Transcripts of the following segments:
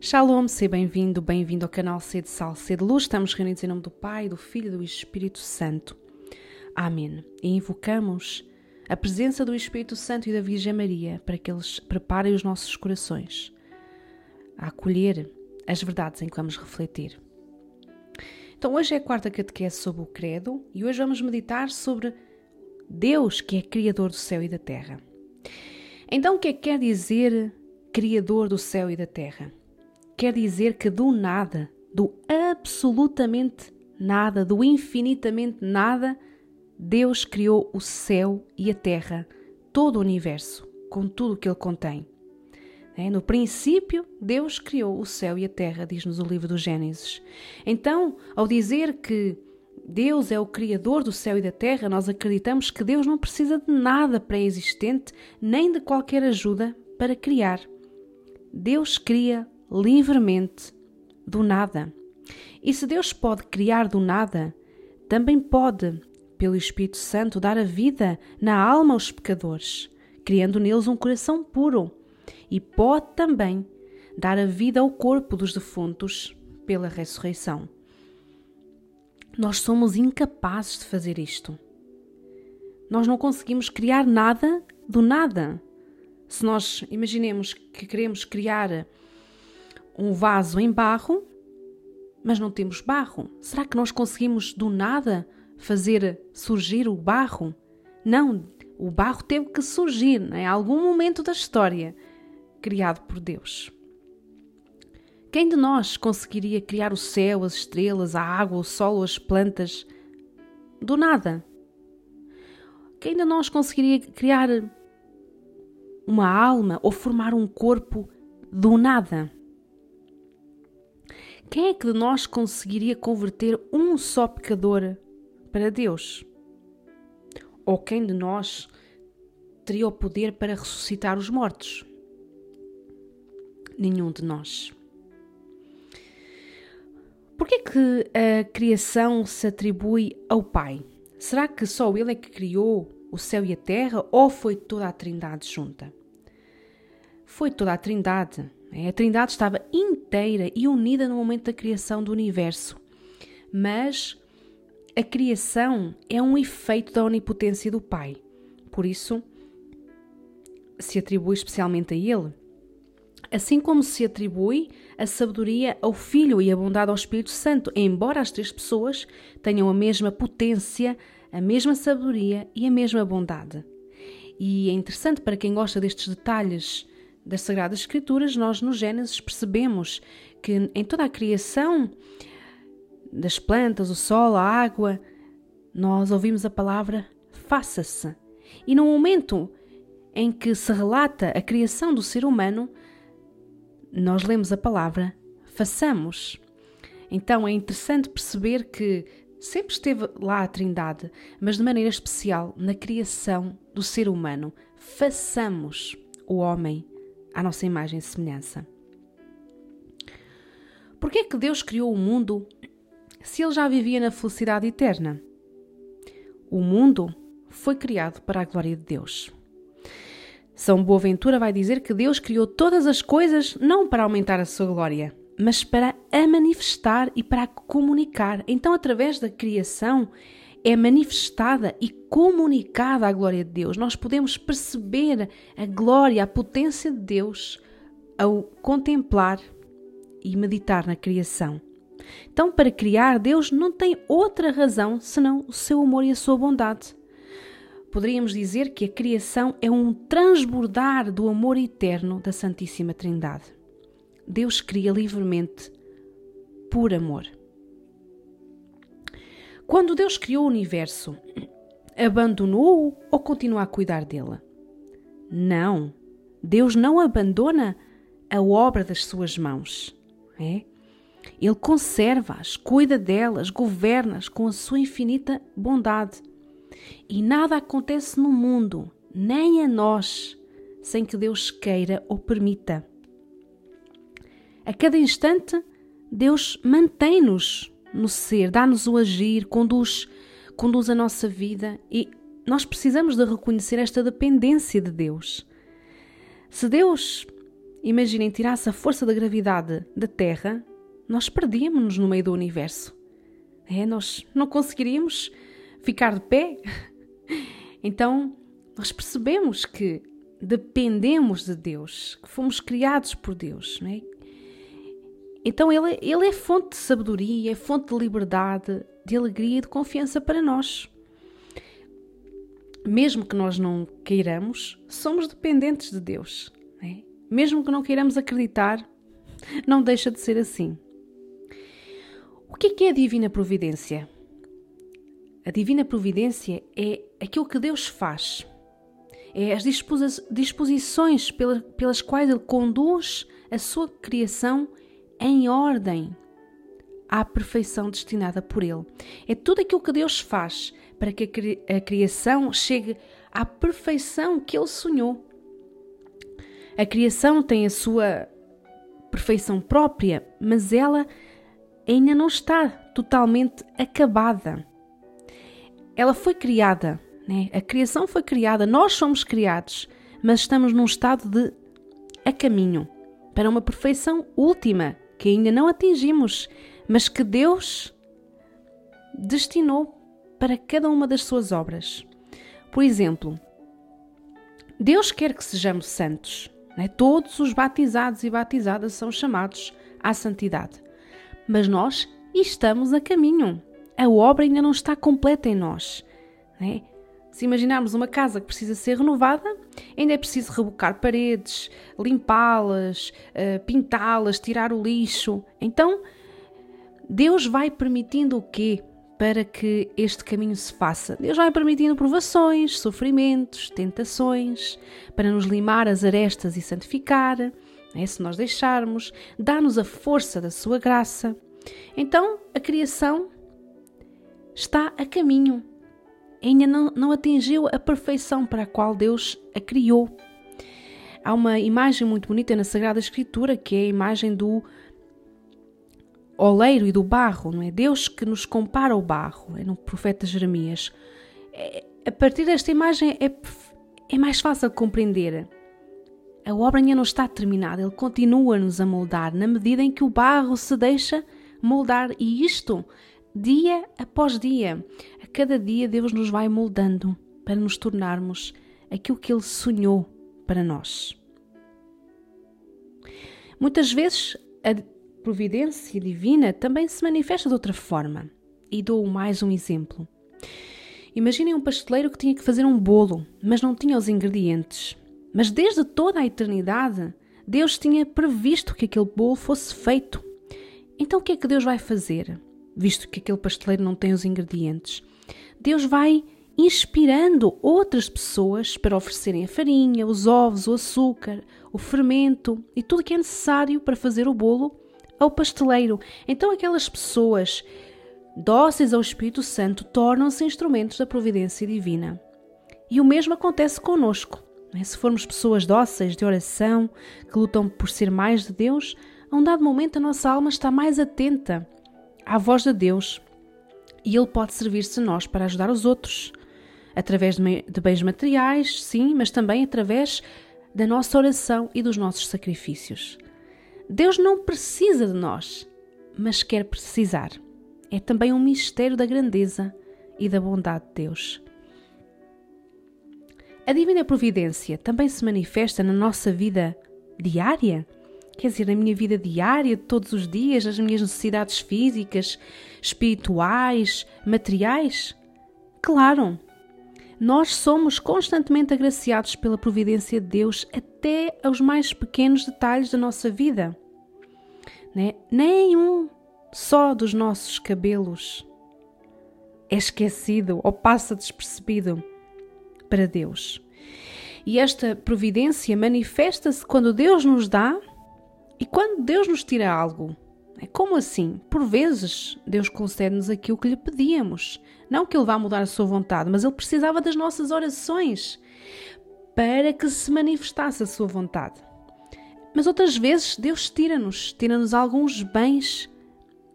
Shalom, seja bem-vindo, bem-vindo ao canal C de Sal, C de Luz. Estamos reunidos em nome do Pai, do Filho e do Espírito Santo. Amém. E invocamos a presença do Espírito Santo e da Virgem Maria para que eles preparem os nossos corações a acolher as verdades em que vamos refletir. Então, hoje é a quarta catequese sobre o Credo e hoje vamos meditar sobre Deus, que é Criador do céu e da terra. Então, o que é que quer dizer Criador do céu e da terra? Quer dizer que do nada, do absolutamente nada, do infinitamente nada, Deus criou o céu e a terra, todo o universo, com tudo o que ele contém. É, no princípio, Deus criou o céu e a terra, diz-nos o livro do Gênesis. Então, ao dizer que Deus é o Criador do céu e da terra, nós acreditamos que Deus não precisa de nada pré-existente, nem de qualquer ajuda para criar. Deus cria livremente do nada. E se Deus pode criar do nada, também pode, pelo Espírito Santo, dar a vida na alma aos pecadores, criando neles um coração puro. E pode também dar a vida ao corpo dos defuntos pela ressurreição. Nós somos incapazes de fazer isto. Nós não conseguimos criar nada do nada. Se nós imaginemos que queremos criar um vaso em barro, mas não temos barro. Será que nós conseguimos do nada fazer surgir o barro? Não, o barro teve que surgir né, em algum momento da história, criado por Deus. Quem de nós conseguiria criar o céu, as estrelas, a água, o sol, as plantas do nada? Quem de nós conseguiria criar uma alma ou formar um corpo do nada? Quem é que de nós conseguiria converter um só pecador para Deus? Ou quem de nós teria o poder para ressuscitar os mortos? Nenhum de nós. Por que, que a criação se atribui ao Pai? Será que só Ele é que criou o céu e a terra ou foi toda a Trindade junta? Foi toda a Trindade. A Trindade estava inteira e unida no momento da criação do universo. Mas a criação é um efeito da onipotência do Pai. Por isso, se atribui especialmente a Ele. Assim como se atribui a sabedoria ao Filho e a bondade ao Espírito Santo, embora as três pessoas tenham a mesma potência, a mesma sabedoria e a mesma bondade. E é interessante para quem gosta destes detalhes das Sagradas Escrituras, nós no Gênesis percebemos que em toda a criação das plantas, o sol, a água, nós ouvimos a palavra faça-se. E no momento em que se relata a criação do ser humano, nós lemos a palavra façamos. Então é interessante perceber que sempre esteve lá a Trindade, mas de maneira especial na criação do ser humano. Façamos o homem à nossa imagem e semelhança. Por que é que Deus criou o mundo se ele já vivia na felicidade eterna? O mundo foi criado para a glória de Deus. São Boaventura vai dizer que Deus criou todas as coisas não para aumentar a sua glória, mas para a manifestar e para a comunicar. Então, através da criação, é manifestada e comunicada a glória de Deus. Nós podemos perceber a glória, a potência de Deus ao contemplar e meditar na criação. Então, para criar, Deus não tem outra razão senão o seu amor e a sua bondade. Poderíamos dizer que a criação é um transbordar do amor eterno da Santíssima Trindade. Deus cria livremente por amor. Quando Deus criou o universo, abandonou-o ou continua a cuidar dele? Não. Deus não abandona a obra das suas mãos. É? Ele conserva-as, cuida delas, governa-as com a sua infinita bondade. E nada acontece no mundo, nem a nós, sem que Deus queira ou permita. A cada instante, Deus mantém-nos no ser, dá-nos o agir, conduz, conduz a nossa vida e nós precisamos de reconhecer esta dependência de Deus. Se Deus imaginem, tirasse a força da gravidade da Terra, nós perdíamos-nos no meio do universo. É, nós não conseguiríamos ficar de pé. Então, nós percebemos que dependemos de Deus, que fomos criados por Deus. Não é? Então, ele, ele é fonte de sabedoria, é fonte de liberdade, de alegria e de confiança para nós. Mesmo que nós não queiramos, somos dependentes de Deus. É? Mesmo que não queiramos acreditar, não deixa de ser assim. O que é, é a divina providência? A divina providência é aquilo que Deus faz, é as disposições pelas quais Ele conduz a sua criação em ordem à perfeição destinada por Ele. É tudo aquilo que Deus faz para que a criação chegue à perfeição que Ele sonhou. A criação tem a sua perfeição própria, mas ela ainda não está totalmente acabada. Ela foi criada, né? a criação foi criada, nós somos criados, mas estamos num estado de a caminho para uma perfeição última que ainda não atingimos, mas que Deus destinou para cada uma das suas obras. Por exemplo, Deus quer que sejamos santos. Né? Todos os batizados e batizadas são chamados à santidade. Mas nós estamos a caminho. A obra ainda não está completa em nós. Né? Se imaginarmos uma casa que precisa ser renovada, ainda é preciso rebocar paredes, limpá-las, eh, pintá-las, tirar o lixo. Então, Deus vai permitindo o quê? Para que este caminho se faça. Deus vai permitindo provações, sofrimentos, tentações, para nos limar as arestas e santificar, né? se nós deixarmos, dá-nos a força da sua graça. Então, a criação está a caminho. Ainda não, não atingiu a perfeição para a qual Deus a criou. Há uma imagem muito bonita na Sagrada Escritura que é a imagem do oleiro e do barro, não é? Deus que nos compara ao barro, é no profeta Jeremias. É, a partir desta imagem é, é mais fácil de compreender. A obra ainda não está terminada, ele continua-nos a moldar na medida em que o barro se deixa moldar e isto dia após dia. Cada dia Deus nos vai moldando para nos tornarmos aquilo que ele sonhou para nós. Muitas vezes a providência divina também se manifesta de outra forma. E dou mais um exemplo. Imaginem um pasteleiro que tinha que fazer um bolo, mas não tinha os ingredientes. Mas desde toda a eternidade, Deus tinha previsto que aquele bolo fosse feito. Então o que é que Deus vai fazer, visto que aquele pasteleiro não tem os ingredientes? Deus vai inspirando outras pessoas para oferecerem a farinha, os ovos, o açúcar, o fermento e tudo o que é necessário para fazer o bolo ao pasteleiro. Então aquelas pessoas dóceis ao Espírito Santo tornam-se instrumentos da providência divina. E o mesmo acontece conosco. Né? Se formos pessoas dóceis de oração, que lutam por ser mais de Deus, a um dado momento a nossa alma está mais atenta à voz de Deus e Ele pode servir-se de nós para ajudar os outros, através de bens materiais, sim, mas também através da nossa oração e dos nossos sacrifícios. Deus não precisa de nós, mas quer precisar. É também um mistério da grandeza e da bondade de Deus. A divina providência também se manifesta na nossa vida diária? Quer dizer, na minha vida diária, todos os dias, nas minhas necessidades físicas, espirituais, materiais? Claro! Nós somos constantemente agraciados pela providência de Deus até aos mais pequenos detalhes da nossa vida. Né? Nenhum só dos nossos cabelos é esquecido ou passa despercebido para Deus. E esta providência manifesta-se quando Deus nos dá e quando Deus nos tira algo. É como assim? Por vezes, Deus concede-nos aquilo que lhe pedíamos. Não que Ele vá mudar a sua vontade, mas Ele precisava das nossas orações para que se manifestasse a sua vontade. Mas outras vezes, Deus tira-nos, tira-nos alguns bens.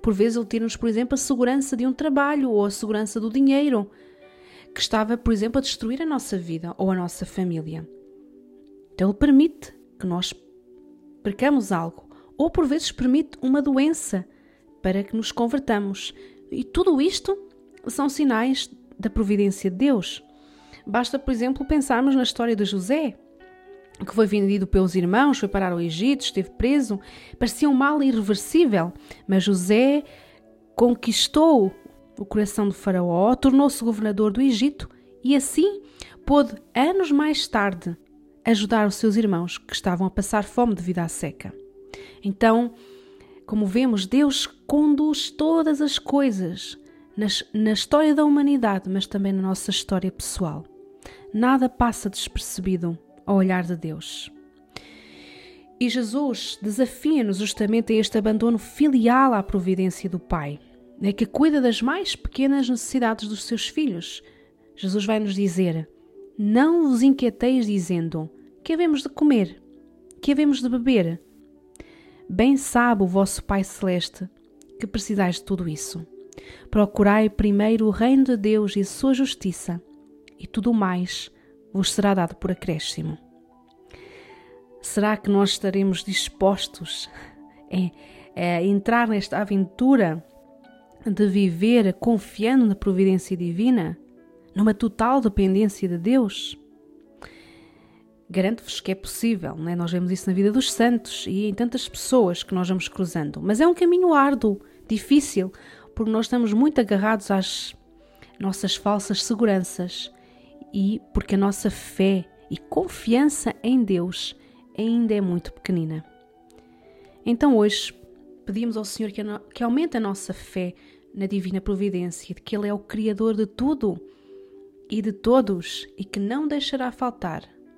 Por vezes, Ele tira-nos, por exemplo, a segurança de um trabalho ou a segurança do dinheiro que estava, por exemplo, a destruir a nossa vida ou a nossa família. Então, Ele permite que nós percamos algo, ou por vezes permite uma doença para que nos convertamos. E tudo isto são sinais da providência de Deus. Basta, por exemplo, pensarmos na história de José, que foi vendido pelos irmãos, foi parar ao Egito, esteve preso. Parecia um mal irreversível, mas José conquistou o coração do Faraó, tornou-se governador do Egito e assim pôde, anos mais tarde, ajudar os seus irmãos que estavam a passar fome devido à seca. Então, como vemos, Deus conduz todas as coisas nas, na história da humanidade, mas também na nossa história pessoal. Nada passa despercebido ao olhar de Deus. E Jesus desafia-nos justamente a este abandono filial à providência do Pai, né, que cuida das mais pequenas necessidades dos seus filhos. Jesus vai nos dizer: Não vos inquieteis dizendo: Que havemos de comer? Que havemos de beber? Bem sabe o vosso Pai Celeste que precisais de tudo isso. Procurai primeiro o reino de Deus e a sua justiça, e tudo mais vos será dado por acréscimo. Será que nós estaremos dispostos a, a entrar nesta aventura de viver confiando na providência divina, numa total dependência de Deus? Garanto-vos que é possível, não é? nós vemos isso na vida dos santos e em tantas pessoas que nós vamos cruzando, mas é um caminho árduo, difícil, porque nós estamos muito agarrados às nossas falsas seguranças e porque a nossa fé e confiança em Deus ainda é muito pequenina. Então hoje pedimos ao Senhor que, que aumente a nossa fé na divina providência, de que Ele é o Criador de tudo e de todos e que não deixará faltar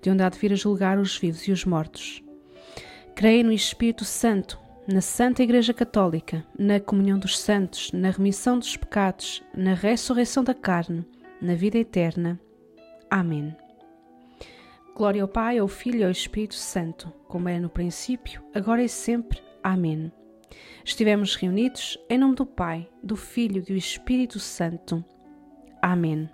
de onde há de vir a julgar os vivos e os mortos. Creio no Espírito Santo, na Santa Igreja Católica, na comunhão dos santos, na remissão dos pecados, na ressurreição da carne, na vida eterna. Amém. Glória ao Pai, ao Filho e ao Espírito Santo, como era no princípio, agora e sempre. Amém. Estivemos reunidos em nome do Pai, do Filho e do Espírito Santo. Amém.